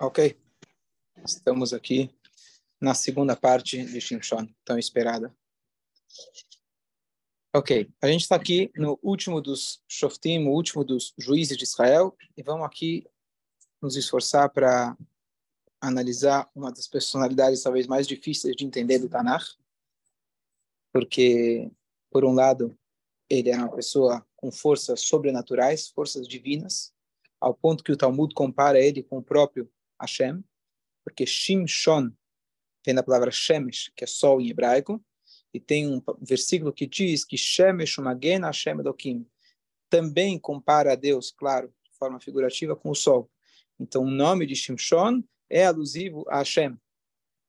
Ok. Estamos aqui na segunda parte de Shimshon, tão esperada. Ok, a gente está aqui no último dos Shoftim, o último dos juízes de Israel, e vamos aqui nos esforçar para analisar uma das personalidades talvez mais difíceis de entender do Tanakh, porque, por um lado, ele era uma pessoa com forças sobrenaturais, forças divinas, ao ponto que o Talmud compara ele com o próprio Hashem, porque Shimshon vem da palavra Shemesh, que é sol em hebraico, e tem um versículo que diz que Shemesh Magen Hashem Elohim também compara a Deus, claro, de forma figurativa, com o sol. Então, o nome de Shimshon é alusivo a Hashem.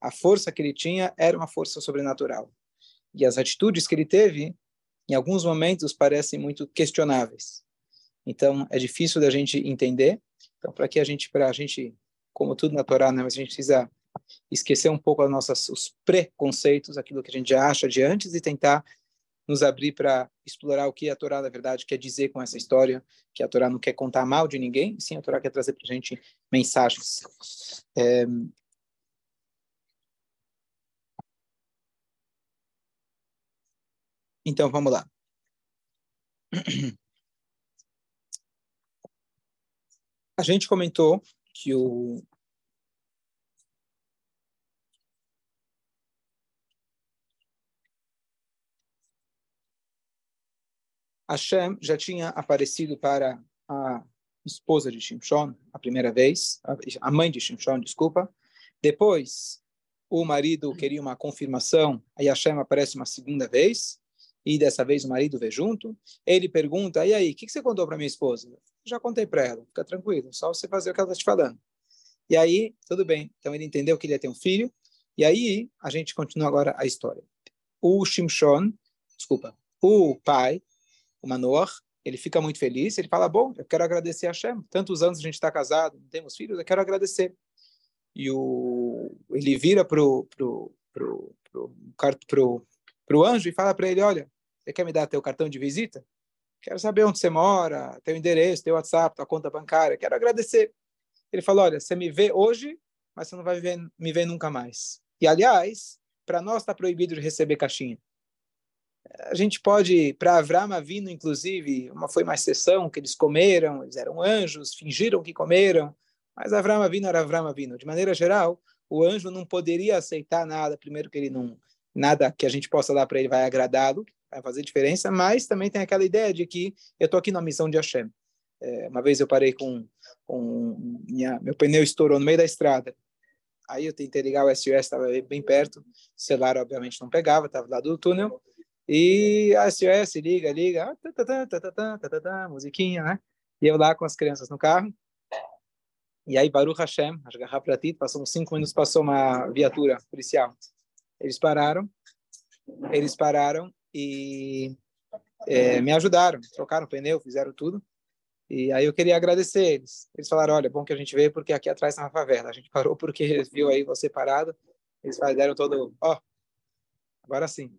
A força que ele tinha era uma força sobrenatural. E as atitudes que ele teve, em alguns momentos, parecem muito questionáveis. Então, é difícil da gente entender. Então, para que a gente, para a gente como tudo na Torá, né? mas a gente precisa esquecer um pouco as nossas, os preconceitos, aquilo que a gente acha de antes e tentar nos abrir para explorar o que a Torá, na verdade, quer dizer com essa história, que a Torá não quer contar mal de ninguém, sim a Torá quer trazer para a gente mensagens. É... Então, vamos lá. A gente comentou que o Hashem já tinha aparecido para a esposa de Shimshon a primeira vez, a mãe de Shimshon, desculpa. Depois, o marido queria uma confirmação, aí Hashem aparece uma segunda vez, e dessa vez o marido vê junto. Ele pergunta: E aí, o que, que você contou para minha esposa? Já contei para ela, fica tranquilo, só você fazer o que ela está te falando. E aí, tudo bem. Então ele entendeu que ele ia ter um filho. E aí, a gente continua agora a história. O Shimshon, desculpa, o pai, o Manoah, ele fica muito feliz. Ele fala: Bom, eu quero agradecer a Hashem. Tantos anos a gente está casado, não temos filhos, eu quero agradecer. E o, ele vira para o pro, pro, pro, pro, pro, pro anjo e fala para ele: Olha, você quer me dar teu cartão de visita? Quero saber onde você mora, teu endereço, teu WhatsApp, tua conta bancária. Quero agradecer. Ele falou: Olha, você me vê hoje, mas você não vai me ver nunca mais. E, aliás, para nós está proibido de receber caixinha. A gente pode, para Avram Avino, inclusive, uma foi uma exceção que eles comeram, eles eram anjos, fingiram que comeram, mas Avram Avino era Avram Avino. De maneira geral, o anjo não poderia aceitar nada, primeiro que ele não, nada que a gente possa dar para ele vai agradá-lo, vai fazer diferença, mas também tem aquela ideia de que eu estou aqui na missão de Hashem. É, uma vez eu parei com, com minha, meu pneu estourou no meio da estrada. Aí eu tentei ligar o SOS, estava bem perto. O celular, obviamente, não pegava, estava lá do túnel. E a SOS liga, liga, ah, musiquinha, né? E eu lá com as crianças no carro. E aí, Baruch Hashem, Ashgaha Pratit, passou uns cinco minutos, passou uma viatura policial. Eles pararam, eles pararam e é, me ajudaram, trocaram pneu, fizeram tudo. E aí eu queria agradecer eles. Eles falaram, olha, bom que a gente veio porque aqui atrás está uma favela. A gente parou porque viu aí você parado. Eles deram todo, ó, oh, agora sim.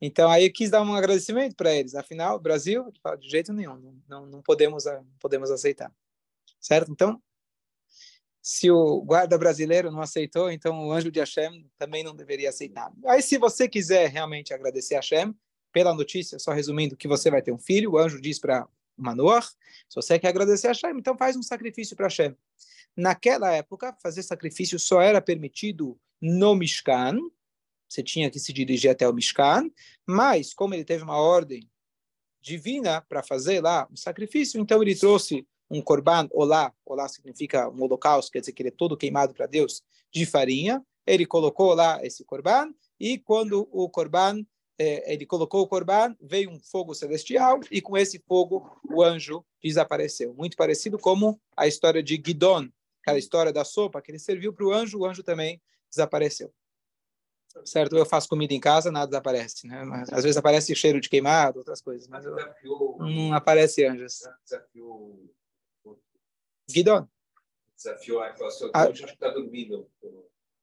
Então aí eu quis dar um agradecimento para eles. Afinal, Brasil, de jeito nenhum, não, não podemos não podemos aceitar. Certo? Então, se o guarda brasileiro não aceitou, então o anjo de Hashem também não deveria aceitar. Aí se você quiser realmente agradecer a Hashem pela notícia, só resumindo que você vai ter um filho, o anjo diz para Manoah, se você quer agradecer a Hashem, então faz um sacrifício para Hashem. Naquela época, fazer sacrifício só era permitido no Mishkan, você tinha que se dirigir até o Mishkan, mas como ele teve uma ordem divina para fazer lá um sacrifício, então ele trouxe um korban, olá, olá significa um holocausto, quer dizer que ele é todo queimado para Deus, de farinha, ele colocou lá esse korban, e quando o korban é, ele colocou o corban, veio um fogo celestial e com esse fogo o anjo desapareceu. Muito parecido como a história de Gidon, aquela história da sopa que ele serviu para o anjo, o anjo também desapareceu. Certo? Eu faço comida em casa, nada desaparece, né? Mas, às vezes aparece cheiro de queimado, outras coisas, mas eu, não aparece anjos. Gidon. Desafiou a situação. A... Acho que está dormindo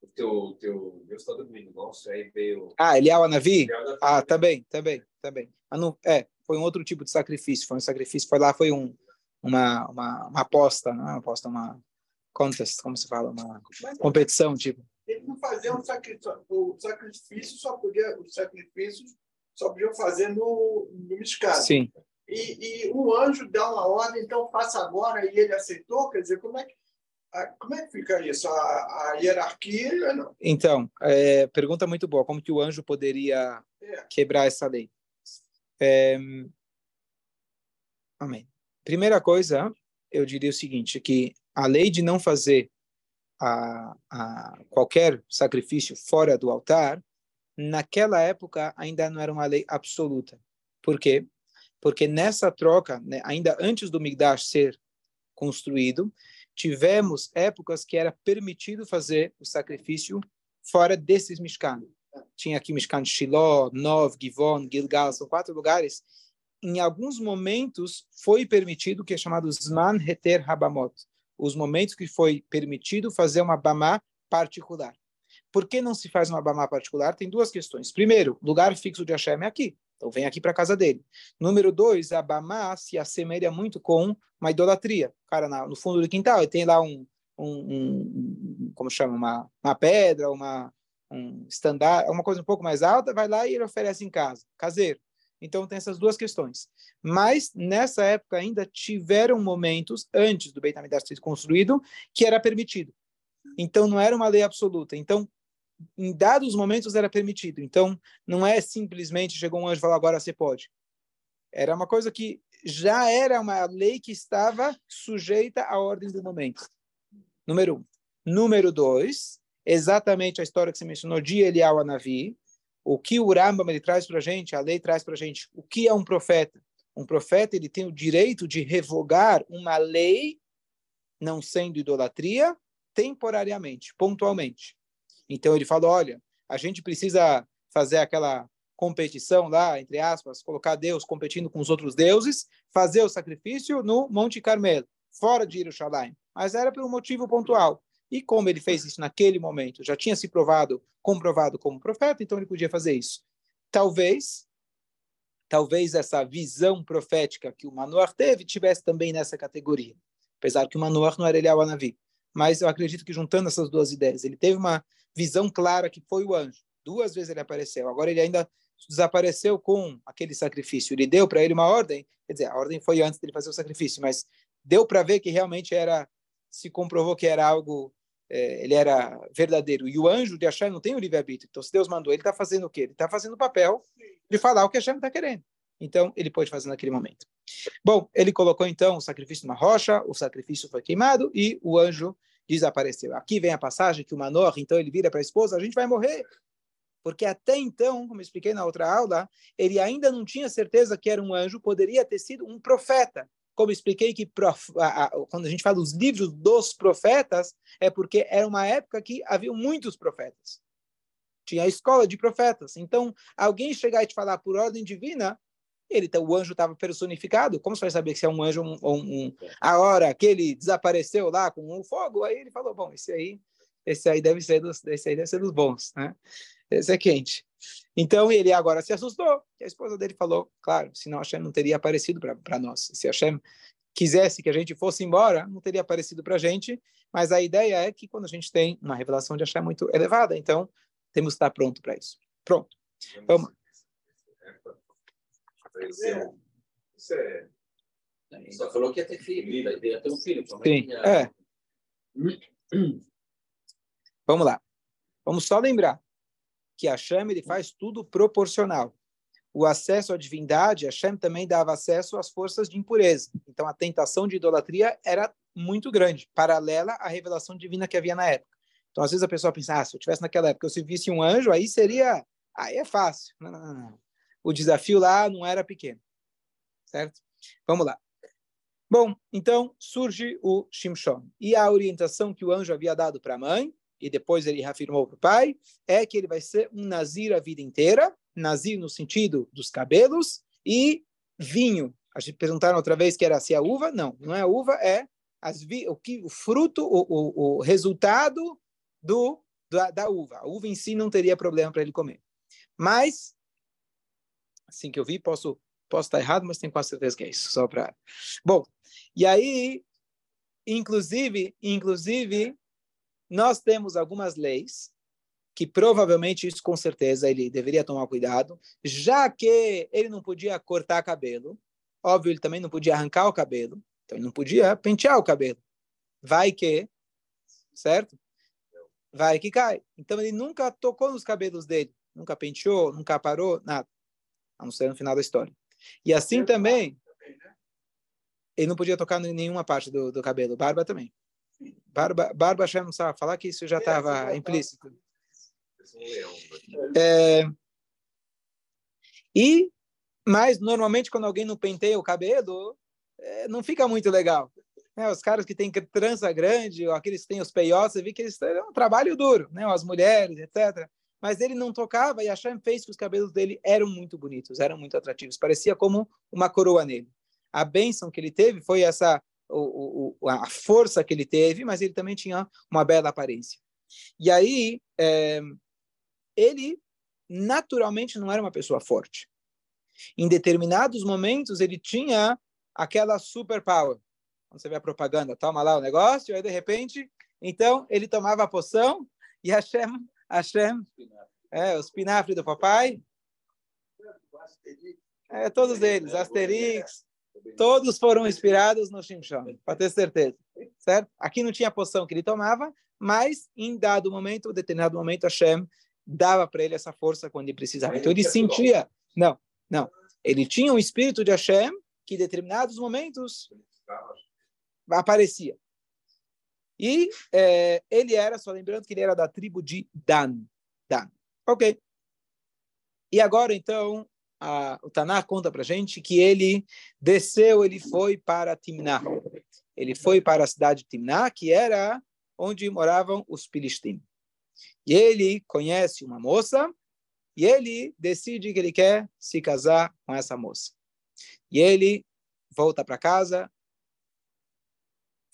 o teu, teu Deus está dormindo. Nossa, aí veio. Ah, Eliel Anavi? Ah, também, também, também. Mas não, é, foi um outro tipo de sacrifício. Foi um sacrifício, foi lá, foi um, uma, uma, uma aposta, não é uma aposta, uma, contest, como se fala, uma competição, tipo. Ele não fazia um sacrifício, o sacrifício só podia, os sacrifícios só podiam fazer no, no Miscado. Sim. E, e o anjo dá uma ordem, então faça agora, e ele aceitou, quer dizer, como é que como é que fica isso? A, a hierarquia? Não. Então, é, pergunta muito boa. Como que o anjo poderia é. quebrar essa lei? É, amém. Primeira coisa, eu diria o seguinte, que a lei de não fazer a, a qualquer sacrifício fora do altar, naquela época ainda não era uma lei absoluta. Por quê? Porque nessa troca, né, ainda antes do Migdash ser construído, tivemos épocas que era permitido fazer o sacrifício fora desses Mishkan. Tinha aqui Mishkan de Shiloh, Nov, Givon, Gilgal, são quatro lugares. Em alguns momentos foi permitido o que é chamado Zman Heter Habamot, os momentos que foi permitido fazer uma bamá particular. Por que não se faz uma bamá particular? Tem duas questões. Primeiro, lugar fixo de Hashem é aqui. Então vem aqui para casa dele. Número dois, a Bamá se assemelha muito com uma idolatria. O cara no fundo do quintal ele tem lá um, um, um como chama, uma, uma pedra, uma um estandar, uma coisa um pouco mais alta, vai lá e ele oferece em casa, caseiro. Então tem essas duas questões. Mas nessa época ainda tiveram momentos antes do Beit HaMikdash ser construído que era permitido. Então não era uma lei absoluta. Então em dados momentos era permitido. Então, não é simplesmente chegou um anjo e falou agora você pode. Era uma coisa que já era uma lei que estava sujeita à ordem do momento. Número um. Número dois, exatamente a história que você mencionou de Eliyahu Anavi, o que o Rambam ele traz para a gente, a lei traz para a gente, o que é um profeta? Um profeta ele tem o direito de revogar uma lei, não sendo idolatria, temporariamente, pontualmente. Então ele falou: olha, a gente precisa fazer aquela competição lá, entre aspas, colocar Deus competindo com os outros deuses, fazer o sacrifício no Monte Carmelo, fora de Jerusalém. Mas era por um motivo pontual. E como ele fez isso naquele momento, já tinha se provado, comprovado como profeta, então ele podia fazer isso. Talvez, talvez essa visão profética que o Manoah teve tivesse também nessa categoria. Apesar que o Manoah não era Eliyahu Anavi. Mas eu acredito que juntando essas duas ideias, ele teve uma visão clara que foi o anjo. Duas vezes ele apareceu. Agora ele ainda desapareceu com aquele sacrifício. Ele deu para ele uma ordem, quer dizer, a ordem foi antes dele fazer o sacrifício, mas deu para ver que realmente era, se comprovou que era algo, é, ele era verdadeiro. E o anjo de Hashem não tem o livre-arbítrio. Então, se Deus mandou, ele está fazendo o quê? Ele está fazendo o papel de falar o que Hashem está querendo. Então, ele pode fazer naquele momento. Bom, ele colocou então o sacrifício numa rocha, o sacrifício foi queimado e o anjo desapareceu. Aqui vem a passagem que o Manor, então ele vira para a esposa, a gente vai morrer. Porque até então, como expliquei na outra aula, ele ainda não tinha certeza que era um anjo, poderia ter sido um profeta. Como expliquei que prof, quando a gente fala dos livros dos profetas, é porque era uma época que havia muitos profetas. Tinha a escola de profetas. Então, alguém chegar e te falar por ordem divina, ele o anjo estava personificado. Como você vai saber se é um anjo ou um, um, a hora que ele desapareceu lá com o um fogo? Aí ele falou: bom, esse aí, esse aí deve ser dos, esse aí deve ser dos bons, né? Esse é quente. Então ele agora se assustou. E a esposa dele falou: claro, senão Hashem não teria aparecido para nós. Se Hashem quisesse que a gente fosse embora, não teria aparecido para a gente. Mas a ideia é que quando a gente tem uma revelação de Hashem muito elevada, então temos que estar pronto para isso. Pronto. Vamos. É. Isso é. Só falou que ia ter filho, ia ter um filho. Sim, é. Vamos lá. Vamos só lembrar que Hashem ele faz tudo proporcional. O acesso à divindade, Hashem também dava acesso às forças de impureza. Então a tentação de idolatria era muito grande, paralela à revelação divina que havia na época. Então às vezes a pessoa pensa, ah, se eu tivesse naquela época, eu se visse um anjo, aí seria, aí é fácil. Não, não, não o desafio lá não era pequeno. Certo? Vamos lá. Bom, então surge o Shimshon. E a orientação que o anjo havia dado para a mãe, e depois ele reafirmou para o pai, é que ele vai ser um nazir a vida inteira, nazir no sentido dos cabelos, e vinho. A gente perguntaram outra vez que era se a uva. Não, não é a uva, é vi, o, que, o fruto, o, o, o resultado do, da, da uva. A uva em si não teria problema para ele comer. Mas assim que eu vi, posso posso estar errado, mas tenho quase certeza que é isso, só para. Bom, e aí inclusive, inclusive, nós temos algumas leis que provavelmente isso com certeza ele deveria tomar cuidado, já que ele não podia cortar cabelo, óbvio, ele também não podia arrancar o cabelo, então ele não podia pentear o cabelo. Vai que, certo? Vai que cai. Então ele nunca tocou nos cabelos dele, nunca penteou, nunca parou, nada. A não ser no final da história. E assim também, ele não podia tocar em nenhuma parte do, do cabelo, barba também. Barba, barba Hashem não sabe falar que isso já estava é, implícito. É, e, mas normalmente quando alguém não penteia o cabelo, é, não fica muito legal. É, os caras que têm trança grande, ou aqueles que têm os peiotes, você vê que eles têm um trabalho duro, né? as mulheres, etc. Mas ele não tocava e Hashem fez que os cabelos dele eram muito bonitos, eram muito atrativos. Parecia como uma coroa nele. A bênção que ele teve foi essa o, o, a força que ele teve, mas ele também tinha uma bela aparência. E aí, é, ele naturalmente não era uma pessoa forte. Em determinados momentos, ele tinha aquela superpower. Quando você vê a propaganda, toma lá o negócio, aí de repente, então ele tomava a poção e Hashem, Hashem, é, os pinafre do papai, é, todos eles, Asterix, todos foram inspirados no Shimshon, para ter certeza, certo? Aqui não tinha poção que ele tomava, mas em dado momento, determinado momento, Hashem dava para ele essa força quando ele precisava. Então ele sentia, não, não, ele tinha o espírito de Hashem que em determinados momentos aparecia. E é, ele era, só lembrando que ele era da tribo de Dan. Dan. Ok. E agora, então, a, o Taná conta para gente que ele desceu, ele foi para Timná. Ele foi para a cidade de Timná, que era onde moravam os Filistim. E ele conhece uma moça e ele decide que ele quer se casar com essa moça. E ele volta para casa,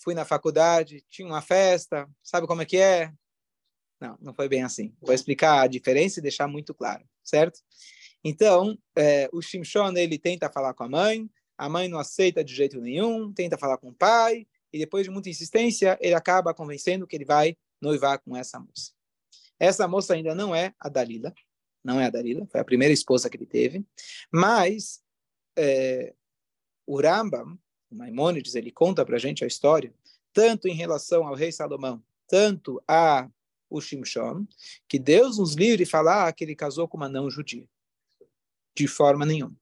fui na faculdade, tinha uma festa, sabe como é que é? Não, não foi bem assim. Vou explicar a diferença e deixar muito claro, certo? Então, é, o Shimshon, ele tenta falar com a mãe, a mãe não aceita de jeito nenhum, tenta falar com o pai, e depois de muita insistência, ele acaba convencendo que ele vai noivar com essa moça. Essa moça ainda não é a Dalila, não é a Dalila, foi a primeira esposa que ele teve, mas é, o Rambam, Maimônides, ele conta para a gente a história, tanto em relação ao rei Salomão, tanto a o Shimshon, que Deus nos livre de falar que ele casou com uma não judia de forma nenhuma.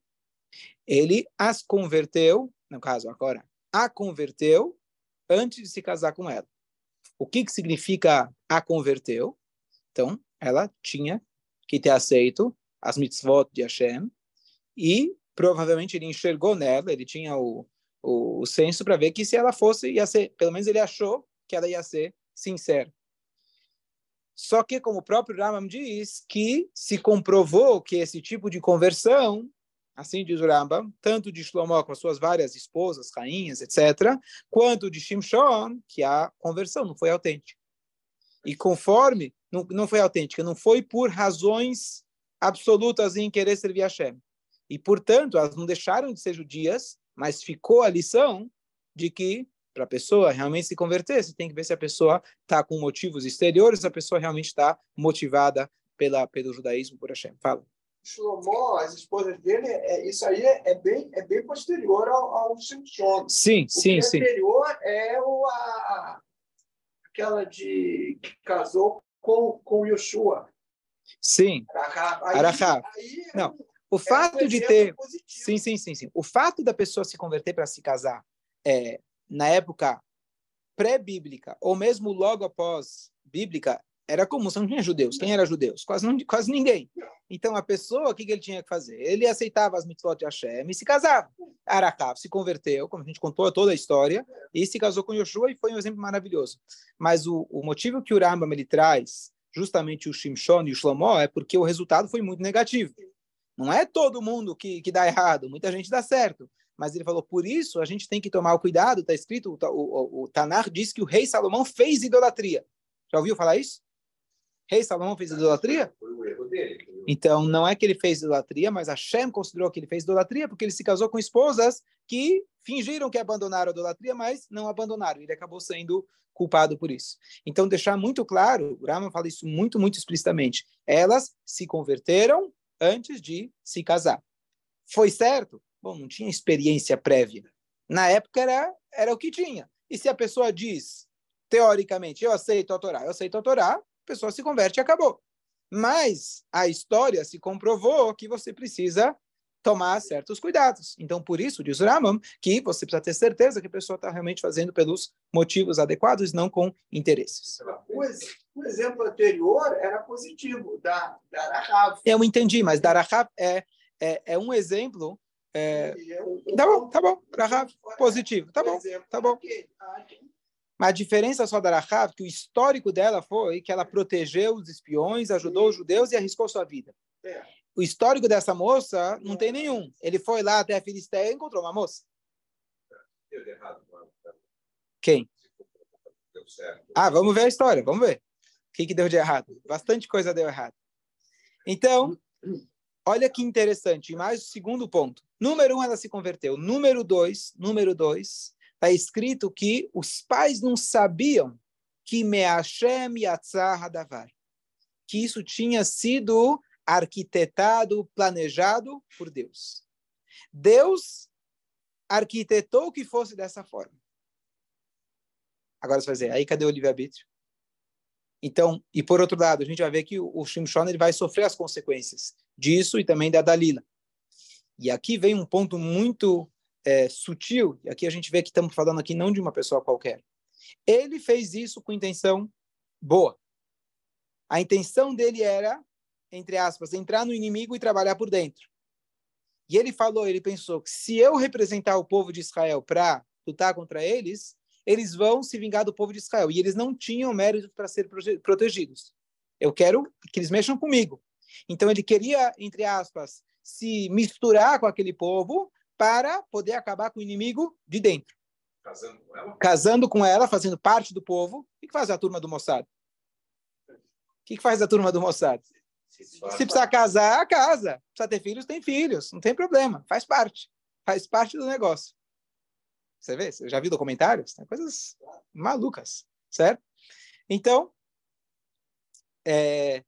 Ele as converteu, no caso agora, a converteu antes de se casar com ela. O que, que significa a converteu? Então, ela tinha que ter aceito as mitzvot de Hashem e provavelmente ele enxergou nela, ele tinha o, o, o senso para ver que se ela fosse, ia ser, pelo menos ele achou que ela ia ser sincera. Só que, como o próprio Rambam diz, que se comprovou que esse tipo de conversão, assim diz o Rambam, tanto de Shlomo com as suas várias esposas, rainhas, etc., quanto de Shimshon, que a conversão não foi autêntica. E conforme, não, não foi autêntica, não foi por razões absolutas em querer servir a Hashem. E, portanto, elas não deixaram de ser judias, mas ficou a lição de que para a pessoa realmente se converter, você tem que ver se a pessoa está com motivos exteriores, a pessoa realmente está motivada pela, pelo judaísmo por Hashem. Fala. Shlomo, as esposas dele, é, isso aí é, é, bem, é bem posterior ao, ao Shimshon. Sim, o sim, sim. O anterior é o, a, aquela de que casou com, com Yoshua. Sim. Arahá. Não, o é fato de ter... Positivo. Sim, sim, sim, sim. O fato da pessoa se converter para se casar é, na época pré-bíblica, ou mesmo logo após bíblica, era comum, não tinha judeus. Quem era judeus? Quase, não, quase ninguém. Então, a pessoa, o que, que ele tinha que fazer? Ele aceitava as mitzvot de Hashem e se casava. Arakav se converteu, como a gente contou toda a história, e se casou com Yoshua e foi um exemplo maravilhoso. Mas o, o motivo que o Rambam ele traz, justamente o Shimshon e o Shlomo, é porque o resultado foi muito negativo. Não é todo mundo que, que dá errado, muita gente dá certo mas ele falou, por isso a gente tem que tomar o cuidado, está escrito, o, o, o Tanar diz que o rei Salomão fez idolatria. Já ouviu falar isso? Rei Salomão fez idolatria? Então, não é que ele fez idolatria, mas Hashem considerou que ele fez idolatria porque ele se casou com esposas que fingiram que abandonaram a idolatria, mas não abandonaram. Ele acabou sendo culpado por isso. Então, deixar muito claro, o Rama fala isso muito, muito explicitamente. Elas se converteram antes de se casar. Foi certo? Bom, não tinha experiência prévia. Na época era, era o que tinha. E se a pessoa diz, teoricamente, eu aceito a Torá, eu aceito a Torá, a pessoa se converte e acabou. Mas a história se comprovou que você precisa tomar certos cuidados. Então, por isso, diz o Ramam, que você precisa ter certeza que a pessoa está realmente fazendo pelos motivos adequados, não com interesses. O, exemplo anterior era positivo, da, da Rahav. Eu entendi, mas da Rahav é, é, é um exemplo... É... Tá bom, tá bom, Rahav, positivo, tá bom, tá bom. Mas a diferença só da Rahav, que o histórico dela foi que ela protegeu os espiões, ajudou os judeus e arriscou sua vida. É. O histórico dessa moça não tem nenhum. Ele foi lá até a Filisteia e encontrou uma moça. Deu errado. Quem? Ah, vamos ver a história, vamos ver. O que, que deu de errado? Bastante coisa deu errado. Então, olha que interessante. Mais o segundo ponto. Número um, ela se converteu. Número dois, número dois, está escrito que os pais não sabiam que Meashem Yatzah Hadavar, que isso tinha sido arquitetado, planejado por Deus. Deus arquitetou que fosse dessa forma. Agora você vai dizer, aí cadê o livre-arbítrio? Então, e por outro lado, a gente vai ver que o, Shimshon ele vai sofrer as consequências disso e também da Dalila. E aqui vem um ponto muito é, sutil, e aqui a gente vê que estamos falando aqui não de uma pessoa qualquer. Ele fez isso com intenção boa. A intenção dele era, entre aspas, entrar no inimigo e trabalhar por dentro. E ele falou, ele pensou que se eu representar o povo de Israel para lutar contra eles, eles vão se vingar do povo de Israel. E eles não tinham mérito para ser protegidos. Eu quero que eles mexam comigo. Então ele queria, entre aspas, se misturar com aquele povo para poder acabar com o inimigo de dentro. Casando com ela? Casando com ela, fazendo parte do povo. O que faz a turma do Mossad? O que faz a turma do Mossad? Se precisar casar, casa. Precisa ter filhos, tem filhos. Não tem problema. Faz parte. Faz parte do negócio. Você vê? Você já viu documentários? Tem coisas malucas, certo? Então, é,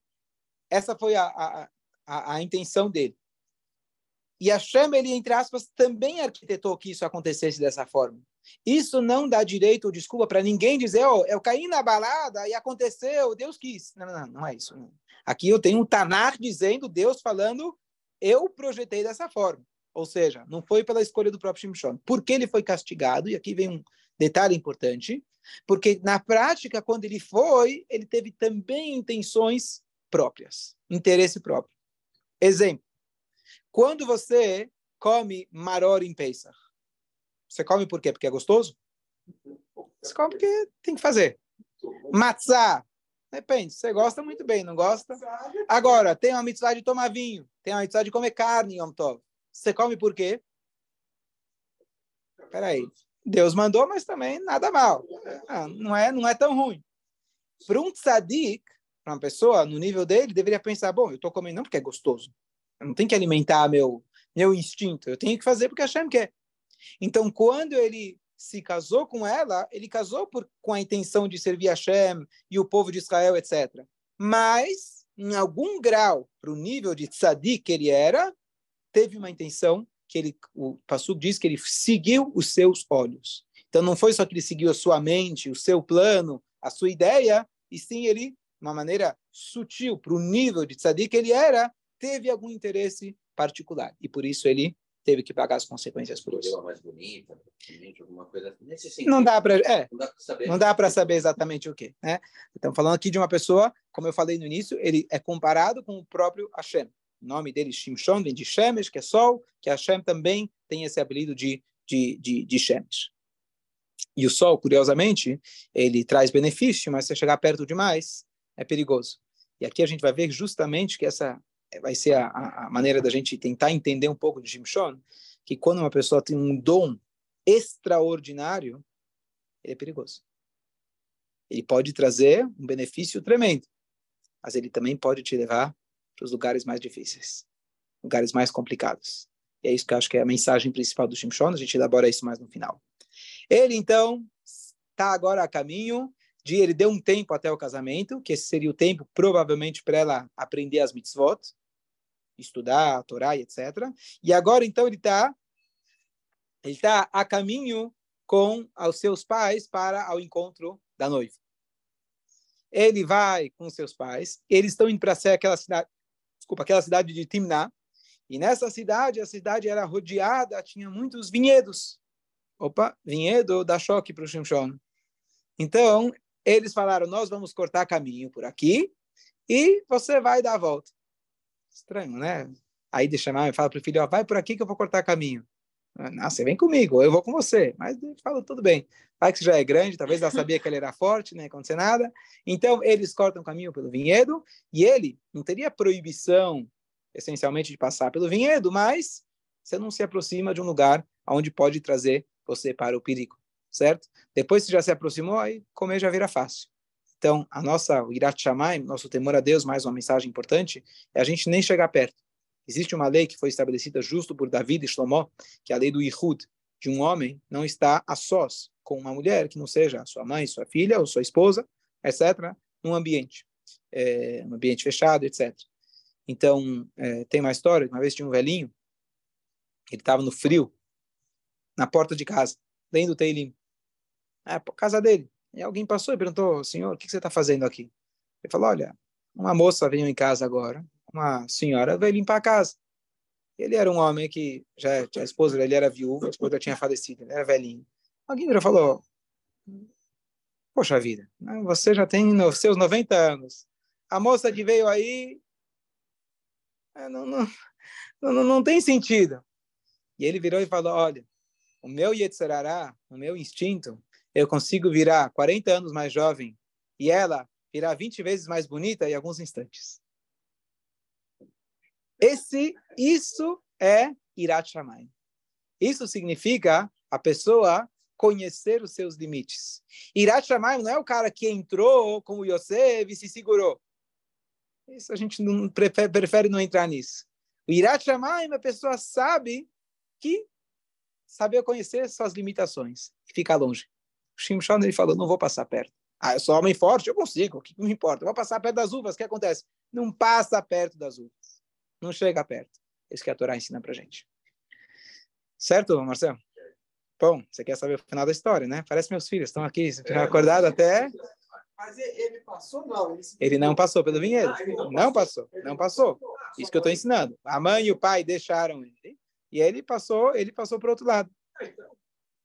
essa foi a, a, a, a intenção dele. E a Hashem, ele, entre aspas, também arquitetou que isso acontecesse dessa forma. Isso não dá direito ou desculpa para ninguém dizer, oh, eu caí na balada e aconteceu, Deus quis. Não, não, não é isso. Aqui eu tenho um Tanar dizendo, Deus falando, eu projetei dessa forma. Ou seja, não foi pela escolha do próprio Shimshon. Por que ele foi castigado? E aqui vem um detalhe importante. Porque na prática, quando ele foi, ele teve também intenções próprias, interesse próprio. Exemplo. Quando você come maror em Pesach, você come por quê? Porque é gostoso? Você come porque tem que fazer. Matzah, depende. Você gosta muito bem, não gosta? Agora, tem uma mitzvah de tomar vinho, tem uma mitzvah de comer carne Yom Tov. Você come por quê? Peraí. Deus mandou, mas também nada mal. Ah, não, é, não é tão ruim. Para um tzadik, para uma pessoa no nível dele, deveria pensar: bom, eu estou comendo não porque é gostoso, eu não tenho que alimentar meu, meu instinto. Eu tenho que fazer porque a Hashem quer. Então, quando ele se casou com ela, ele casou por, com a intenção de servir a Hashem e o povo de Israel, etc. Mas, em algum grau, para o nível de tzadik que ele era, teve uma intenção que ele, o Passuk diz que ele seguiu os seus olhos. Então, não foi só que ele seguiu a sua mente, o seu plano, a sua ideia, e sim ele, de uma maneira sutil, para o nível de tzadik que ele era, teve algum interesse particular e por isso ele teve que pagar as consequências por isso. mais bonita, alguma coisa nesse sentido. Não dá para, é, não dá para saber. exatamente o que, né? Então falando aqui de uma pessoa, como eu falei no início, ele é comparado com o próprio Hashem. O nome dele Shimshon vem de Shemesh, que é sol, que Hashem também tem esse apelido de de, de, de Shemesh. E o sol, curiosamente, ele traz benefício, mas se chegar perto demais, é perigoso. E aqui a gente vai ver justamente que essa vai ser a, a, maneira da gente tentar entender um pouco de Shimshon, que quando uma pessoa tem um dom extraordinário, ele é perigoso. Ele pode trazer um benefício tremendo, mas ele também pode te levar para os lugares mais difíceis, lugares mais complicados. E é isso que eu acho que é a mensagem principal do Shimshon, a gente elabora isso mais no final. Ele, então, está agora a caminho de, ele deu um tempo até o casamento, que esse seria o tempo, provavelmente, para ela aprender as mitzvot, estudar a Torá e etc. E agora, então, ele está ele tá a caminho com os seus pais para ao encontro da noiva. Ele vai com seus pais, eles estão indo para aquela cidade, desculpa, aquela cidade de Timná, e nessa cidade, a cidade era rodeada, tinha muitos vinhedos. Opa, vinhedo dá choque para o Shimshon. Então, eles falaram, nós vamos cortar caminho por aqui e você vai dar a volta. Estranho, né? Aí de chamar e fala para o filho, ó, vai por aqui que eu vou cortar caminho. Não, você vem comigo, eu vou com você. Mas fala, tudo bem. Vai que já é grande, talvez ela sabia que ele era forte, nem acontecer nada. Então, eles cortam o caminho pelo vinhedo, e ele não teria proibição, essencialmente, de passar pelo vinhedo, mas você não se aproxima de um lugar onde pode trazer você para o perigo, certo? Depois que já se aproximou, aí comer já vira fácil. Então, a nossa, o Irat Shamayim, nosso temor a Deus, mais uma mensagem importante, é a gente nem chegar perto. Existe uma lei que foi estabelecida justo por David e Shlomo, que é a lei do Ihud, de um homem não está a sós com uma mulher que não seja sua mãe, sua filha ou sua esposa, etc., num ambiente, é, um ambiente fechado, etc. Então, é, tem uma história, uma vez tinha um velhinho, ele estava no frio, na porta de casa, lendo o Teilim. É a casa dele. E alguém passou e perguntou, senhor, o que você está fazendo aqui? Ele falou, olha, uma moça veio em casa agora, uma senhora veio limpar a casa. Ele era um homem que já a esposa, ele era viúvo, a esposa tinha falecido, ele era velhinho. Alguém virou falou, poxa vida, né, você já tem seus 90 anos. A moça que veio aí, é, não, não, não, não tem sentido. E ele virou e falou, olha, o meu Yetzirará, o meu instinto, eu consigo virar 40 anos mais jovem e ela virar 20 vezes mais bonita em alguns instantes. Esse, isso é Irat Shamayim. Isso significa a pessoa conhecer os seus limites. Irat Shamayim não é o cara que entrou como Yosef e se segurou. Isso a gente não prefere, não entrar nisso. O Irat Shamayim, a pessoa sabe que saber conhecer suas limitações e ficar longe. Shimshon ele falou, não vou passar perto. Ah, eu sou homem forte, eu consigo, o que me importa? Eu vou passar perto das uvas, o que acontece? Não passa perto das uvas. Não chega perto. É isso que a Torá ensina pra gente. Certo, Marcelo? Bom, você quer saber o final da história, né? Parece meus filhos, estão aqui, é, acordado até... Mas ele passou, não? Ele, ele não passou pelo vinhedo. Ah, não passou, não passou. Isso que eu estou ensinando. A mãe e o pai deixaram ele e ele passou, ele passou para o outro lado.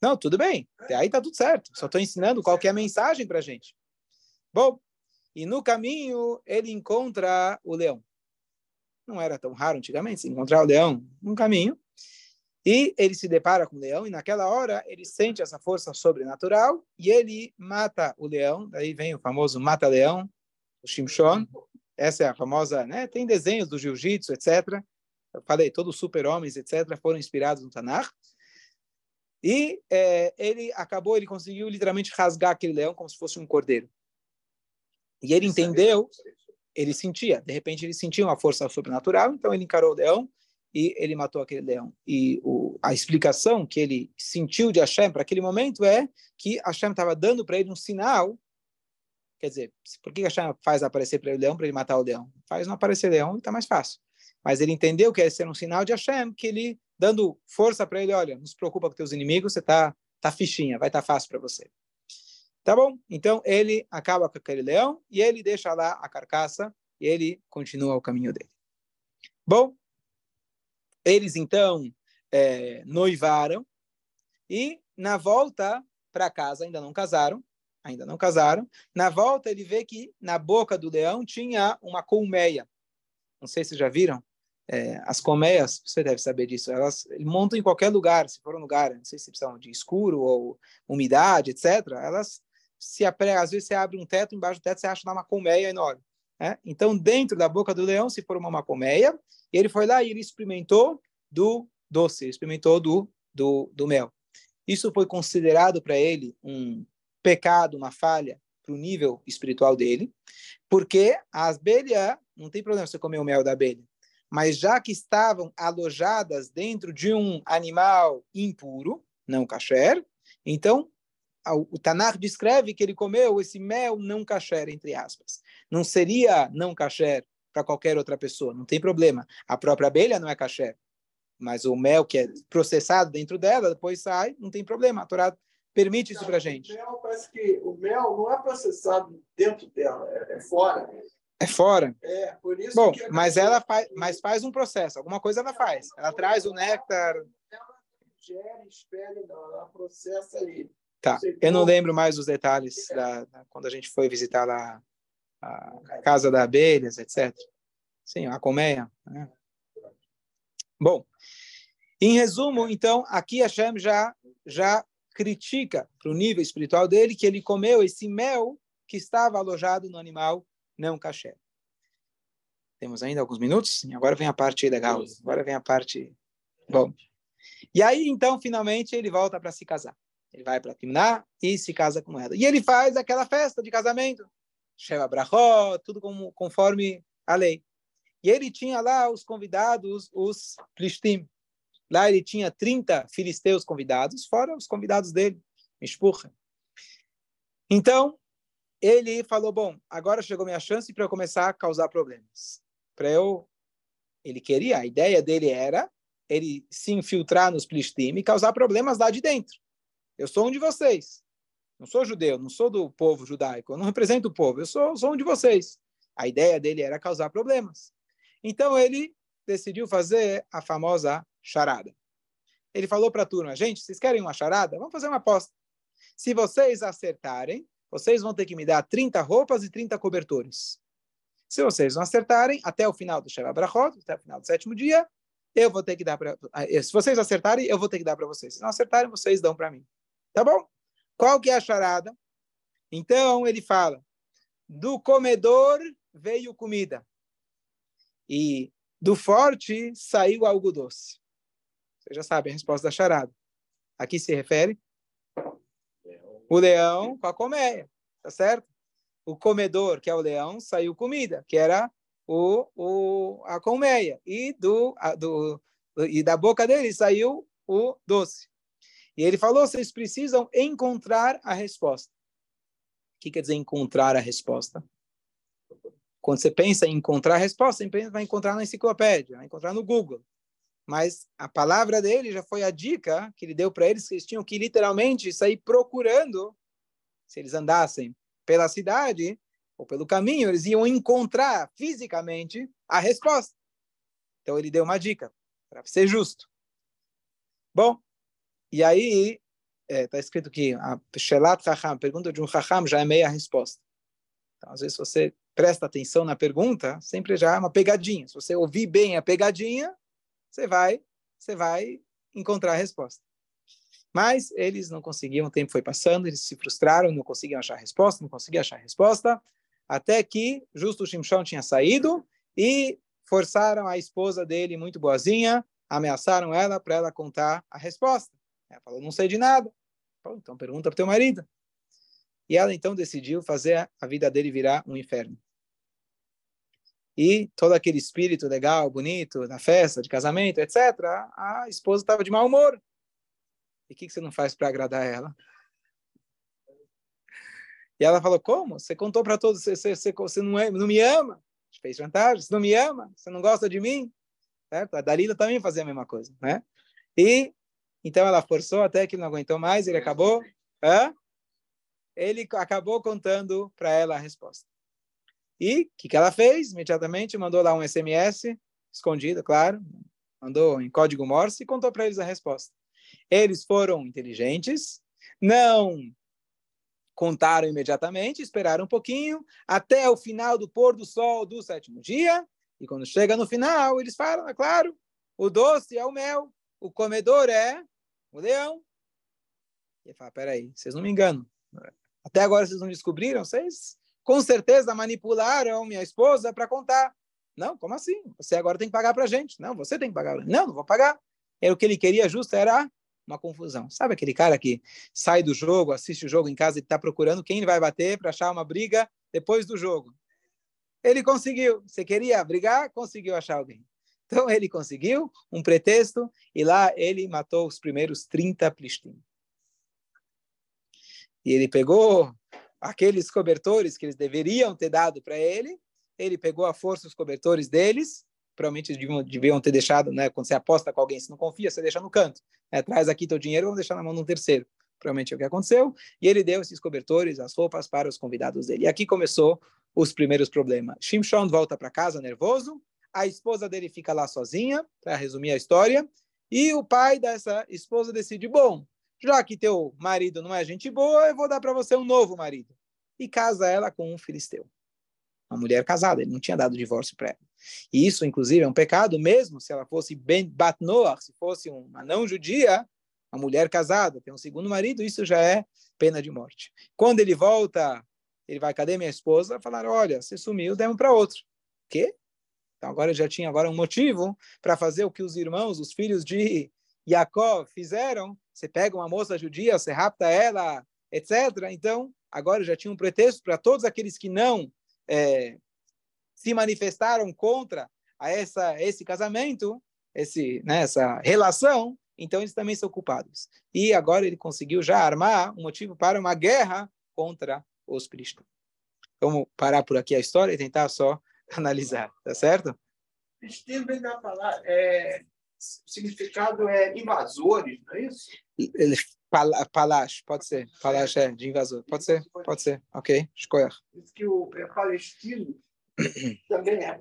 Não, tudo bem. Aí tá tudo certo. Só estou ensinando qual é a mensagem para a gente. Bom, e no caminho ele encontra o leão. Não era tão raro antigamente encontrar o leão no caminho. E ele se depara com o leão e naquela hora ele sente essa força sobrenatural e ele mata o leão. Daí vem o famoso mata-leão, o Shimshon. Essa é a famosa, né? Tem desenhos do jiu-jitsu, etc eu falei, todos os super-homens, etc., foram inspirados no Tanakh. E é, ele acabou, ele conseguiu literalmente rasgar aquele leão como se fosse um cordeiro. E ele entendeu, ele sentia, de repente ele sentia uma força sobrenatural, então ele encarou o leão e ele matou aquele leão. E o, a explicação que ele sentiu de Hashem para aquele momento é que Hashem estava dando para ele um sinal. Quer dizer, por que Hashem faz aparecer para ele o leão para ele matar o leão? Faz não aparecer leão está mais fácil. Mas ele entendeu que esse era um sinal de Hashem, que ele, dando força para ele, olha, não se preocupa com teus inimigos, você tá, tá fichinha, vai estar tá fácil para você. Tá bom? Então ele acaba com aquele leão e ele deixa lá a carcaça e ele continua o caminho dele. Bom, eles então é, noivaram e na volta para casa, ainda não casaram, ainda não casaram, na volta ele vê que na boca do leão tinha uma colmeia. Não sei se já viram, é, as colmeias, você deve saber disso, elas montam em qualquer lugar, se for um lugar, não sei se precisam de escuro ou umidade, etc. Elas se apregam, às vezes você abre um teto, embaixo do teto você acha uma colmeia enorme. Né? Então, dentro da boca do leão se formou uma colmeia, e ele foi lá e ele experimentou do doce, experimentou do, do, do mel. Isso foi considerado para ele um pecado, uma falha, para o nível espiritual dele, porque a abelha, não tem problema você comer o mel da abelha, mas já que estavam alojadas dentro de um animal impuro, não kasher, então o Tanakh descreve que ele comeu esse mel não kasher, entre aspas. Não seria não kasher para qualquer outra pessoa, não tem problema. A própria abelha não é kasher, mas o mel que é processado dentro dela, depois sai, não tem problema. A Torá permite isso para a gente. O mel parece que o mel não é processado dentro dela, é, é fora. É fora. É, por isso Bom, que mas ela faz, mas faz um processo, alguma coisa ela faz. Ela traz o néctar. Ela gera, espelha, não, ela processa ele. Tá. Eu não lembro mais os detalhes da, da quando a gente foi visitar lá a casa da abelhas, etc. Sim, a colmeia. Né? Bom, em resumo, então, aqui a Shem já já critica para o nível espiritual dele que ele comeu esse mel que estava alojado no animal não caché. Temos ainda alguns minutos? Agora vem a parte legal. Agora vem a parte. Bom. E aí, então, finalmente, ele volta para se casar. Ele vai para Timná e se casa com ela. E ele faz aquela festa de casamento. Sheva Brachó, tudo como, conforme a lei. E ele tinha lá os convidados, os Plishtim. Lá ele tinha 30 filisteus convidados, fora os convidados dele, Mishpucha. Então, ele falou: Bom, agora chegou minha chance para eu começar a causar problemas. Para eu. Ele queria, a ideia dele era ele se infiltrar nos Plishtim e causar problemas lá de dentro. Eu sou um de vocês. Não sou judeu, não sou do povo judaico, eu não represento o povo, eu sou, sou um de vocês. A ideia dele era causar problemas. Então ele decidiu fazer a famosa charada. Ele falou para a turma: gente, vocês querem uma charada? Vamos fazer uma aposta. Se vocês acertarem, vocês vão ter que me dar 30 roupas e 30 cobertores. Se vocês não acertarem, até o final do Sheva Brachot, até o final do sétimo dia, eu vou ter que dar para... Eh, se vocês acertarem, eu vou ter que dar para vocês. Se não acertarem, vocês dão para mim. Tá bom? Qual que é a charada? Então, ele fala, do comedor veio comida. E do forte saiu algo doce. Você já sabe a resposta da charada. Aqui se refere o leão com a colmeia, tá certo? O comedor, que é o leão, saiu comida, que era o, o, a colmeia. E, do, a, do, e da boca dele saiu o doce. E ele falou: vocês precisam encontrar a resposta. O que quer dizer encontrar a resposta? Quando você pensa em encontrar a resposta, você vai encontrar na enciclopédia, vai encontrar no Google. Mas a palavra dele já foi a dica que ele deu para eles, que eles tinham que literalmente sair procurando, se eles andassem pela cidade ou pelo caminho, eles iam encontrar fisicamente a resposta. Então ele deu uma dica, para ser justo. Bom, e aí está é, escrito que a Shelat Chacham, pergunta de um Chacham, já é meia resposta. Então, às vezes, você presta atenção na pergunta, sempre já é uma pegadinha. Se você ouvir bem a pegadinha, você vai, você vai encontrar a resposta. Mas eles não conseguiam, o tempo foi passando, eles se frustraram, não conseguiam achar a resposta, não conseguiam achar a resposta, até que justo o Shimshon tinha saído e forçaram a esposa dele, muito boazinha, ameaçaram ela para ela contar a resposta. Ela falou, não sei de nada. então pergunta para teu marido. E ela então decidiu fazer a vida dele virar um inferno e todo aquele espírito legal, bonito, da festa, de casamento, etc., a esposa estava de mau humor. E o que, que você não faz para agradar ela? E ela falou: Como? Você contou para todos, você, você, você não, é, não me ama? Fez vantagem, você não me ama? Você não gosta de mim? Certo? A Dalila também fazia a mesma coisa. Né? E então ela forçou até que ele não aguentou mais, ele acabou. Hã? Ele acabou contando para ela a resposta. E o que, que ela fez? Imediatamente mandou lá um SMS, escondido, claro, mandou em código Morse e contou para eles a resposta. Eles foram inteligentes, não contaram imediatamente, esperaram um pouquinho, até o final do pôr do sol do sétimo dia, e quando chega no final, eles falam, é claro, o doce é o mel, o comedor é o leão. E ele fala, peraí, vocês não me enganam. Até agora vocês não descobriram? Vocês com certeza manipularam minha esposa para contar. Não, como assim? Você agora tem que pagar para a gente. Não, você tem que pagar. Não, não vou pagar. Era o que ele queria justo era uma confusão. Sabe aquele cara que sai do jogo, assiste o jogo em casa e está procurando quem ele vai bater para achar uma briga depois do jogo? Ele conseguiu. Você queria brigar? Conseguiu achar alguém. Então ele conseguiu um pretexto e lá ele matou os primeiros 30 plishtim. E ele pegou aqueles cobertores que eles deveriam ter dado para ele, ele pegou a força os cobertores deles, provavelmente deviam, deviam ter deixado, né, quando você aposta com alguém, se não confia, você deixa no canto. Né, traz aqui teu dinheiro, vamos deixar na mão de um terceiro. Provavelmente é o que aconteceu. E ele deu esses cobertores, as roupas para os convidados dele. E aqui começou os primeiros problemas. Shimshon volta para casa nervoso, a esposa dele fica lá sozinha, para resumir a história, e o pai dessa esposa decide, bom, já que teu marido não é gente boa, eu vou dar para você um novo marido. E casa ela com um filisteu. Uma mulher casada, ele não tinha dado divórcio para ela. E isso, inclusive, é um pecado, mesmo se ela fosse ben batnoach, se fosse uma não judia, uma mulher casada, tem um segundo marido, isso já é pena de morte. Quando ele volta, ele vai, cadê minha esposa? Falaram, olha, você sumiu, demos para outro. Quê? Então agora já tinha agora um motivo para fazer o que os irmãos, os filhos de Jacó fizeram. Você pega uma moça judia, você rapta ela, etc. Então agora já tinha um pretexto para todos aqueles que não é, se manifestaram contra a essa esse casamento, esse né, essa relação. Então eles também são culpados. E agora ele conseguiu já armar um motivo para uma guerra contra os cristãos. Vamos parar por aqui a história e tentar só analisar, tá certo? Estilo vem da palavra, é, significado é invasores, não é isso? Ele, palash, pode ser. Palash é de invasor. Pode ser, pode ser. Ok, escolher. Diz que o é, palestino também é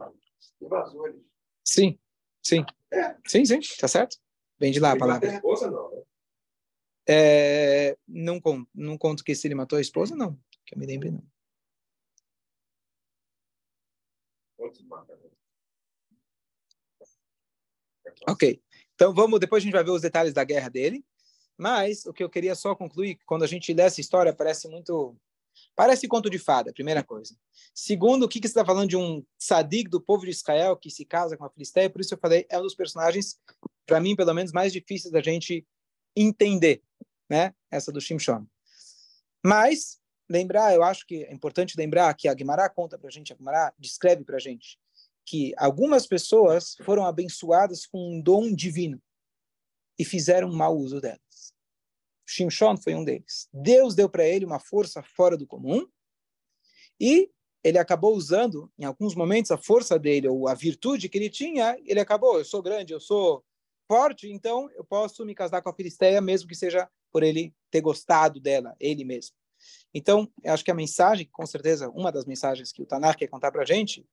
invasores. Sim, sim. É. Sim, sim, tá certo. Vem de lá a palavra. Esposa, não, né? É, não, conto, não conto que se ele matou a esposa, não. Que eu me lembre, não. Ok. Então vamos, depois a gente vai ver os detalhes da guerra dele. Mas o que eu queria só concluir, quando a gente lê essa história, parece muito. Parece conto de fada, primeira coisa. Segundo, o que, que você está falando de um sadig do povo de Israel que se casa com a Filisteia? Por isso eu falei, é um dos personagens, para mim, pelo menos, mais difíceis da gente entender, né? Essa do Shimshon. Mas, lembrar, eu acho que é importante lembrar que a Guimará conta para a gente, a Guimará descreve para a gente que algumas pessoas foram abençoadas com um dom divino e fizeram mau uso delas. Shimshon foi um deles. Deus deu para ele uma força fora do comum e ele acabou usando, em alguns momentos, a força dele ou a virtude que ele tinha. Ele acabou, eu sou grande, eu sou forte, então eu posso me casar com a Filisteia, mesmo que seja por ele ter gostado dela, ele mesmo. Então, eu acho que a mensagem, com certeza, uma das mensagens que o Tanar quer contar para a gente,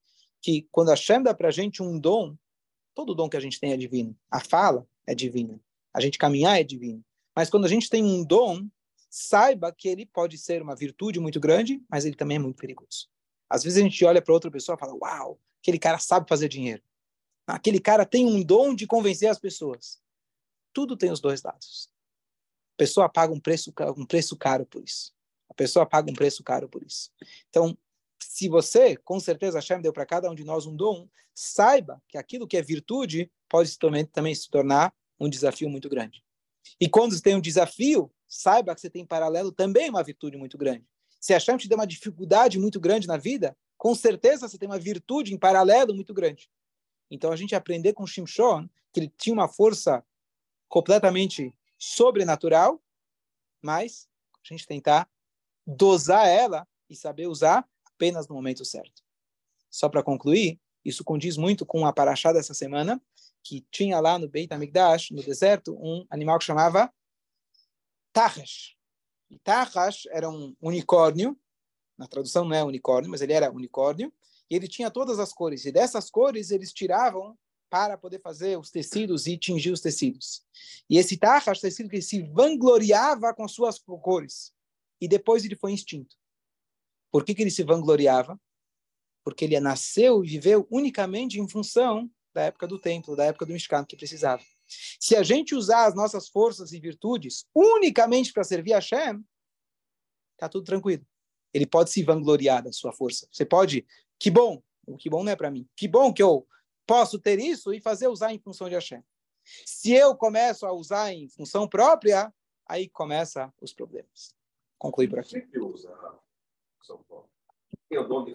que quando a Shem dá para a gente um dom, todo dom que a gente tem é divino. A fala é divina. A gente caminhar é divino. Mas quando a gente tem um dom, saiba que ele pode ser uma virtude muito grande, mas ele também é muito perigoso. Às vezes a gente olha para outra pessoa e fala: Uau, aquele cara sabe fazer dinheiro. Aquele cara tem um dom de convencer as pessoas. Tudo tem os dois lados. A pessoa paga um preço, um preço caro por isso. A pessoa paga um preço caro por isso. Então, se você, com certeza, Hashem deu para cada um de nós um dom, saiba que aquilo que é virtude pode também, também se tornar um desafio muito grande. E quando você tem um desafio, saiba que você tem em paralelo também uma virtude muito grande. Se Hashem te deu uma dificuldade muito grande na vida, com certeza você tem uma virtude em paralelo muito grande. Então a gente aprender com Shimshon que ele tinha uma força completamente sobrenatural, mas a gente tentar dosar ela e saber usar apenas no momento certo. Só para concluir, isso condiz muito com a paraxá dessa semana, que tinha lá no Beit HaMikdash, no deserto, um animal que chamava Tahash. E Tahash era um unicórnio, na tradução não é unicórnio, mas ele era unicórnio, e ele tinha todas as cores. E dessas cores eles tiravam para poder fazer os tecidos e tingir os tecidos. E esse Tahash, tecido que se vangloriava com suas cores. E depois ele foi extinto. Por que, que ele se vangloriava? Porque ele nasceu e viveu unicamente em função da época do templo, da época do Mishkan que precisava. Se a gente usar as nossas forças e virtudes unicamente para servir a Hashem, tá tudo tranquilo. Ele pode se vangloriar da sua força. Você pode, que bom, o que bom não é para mim. Que bom que eu posso ter isso e fazer usar em função de Hashem. Se eu começo a usar em função própria, aí começa os problemas. Conclui por aqui. Sempre usa São Paulo. Tem o dom de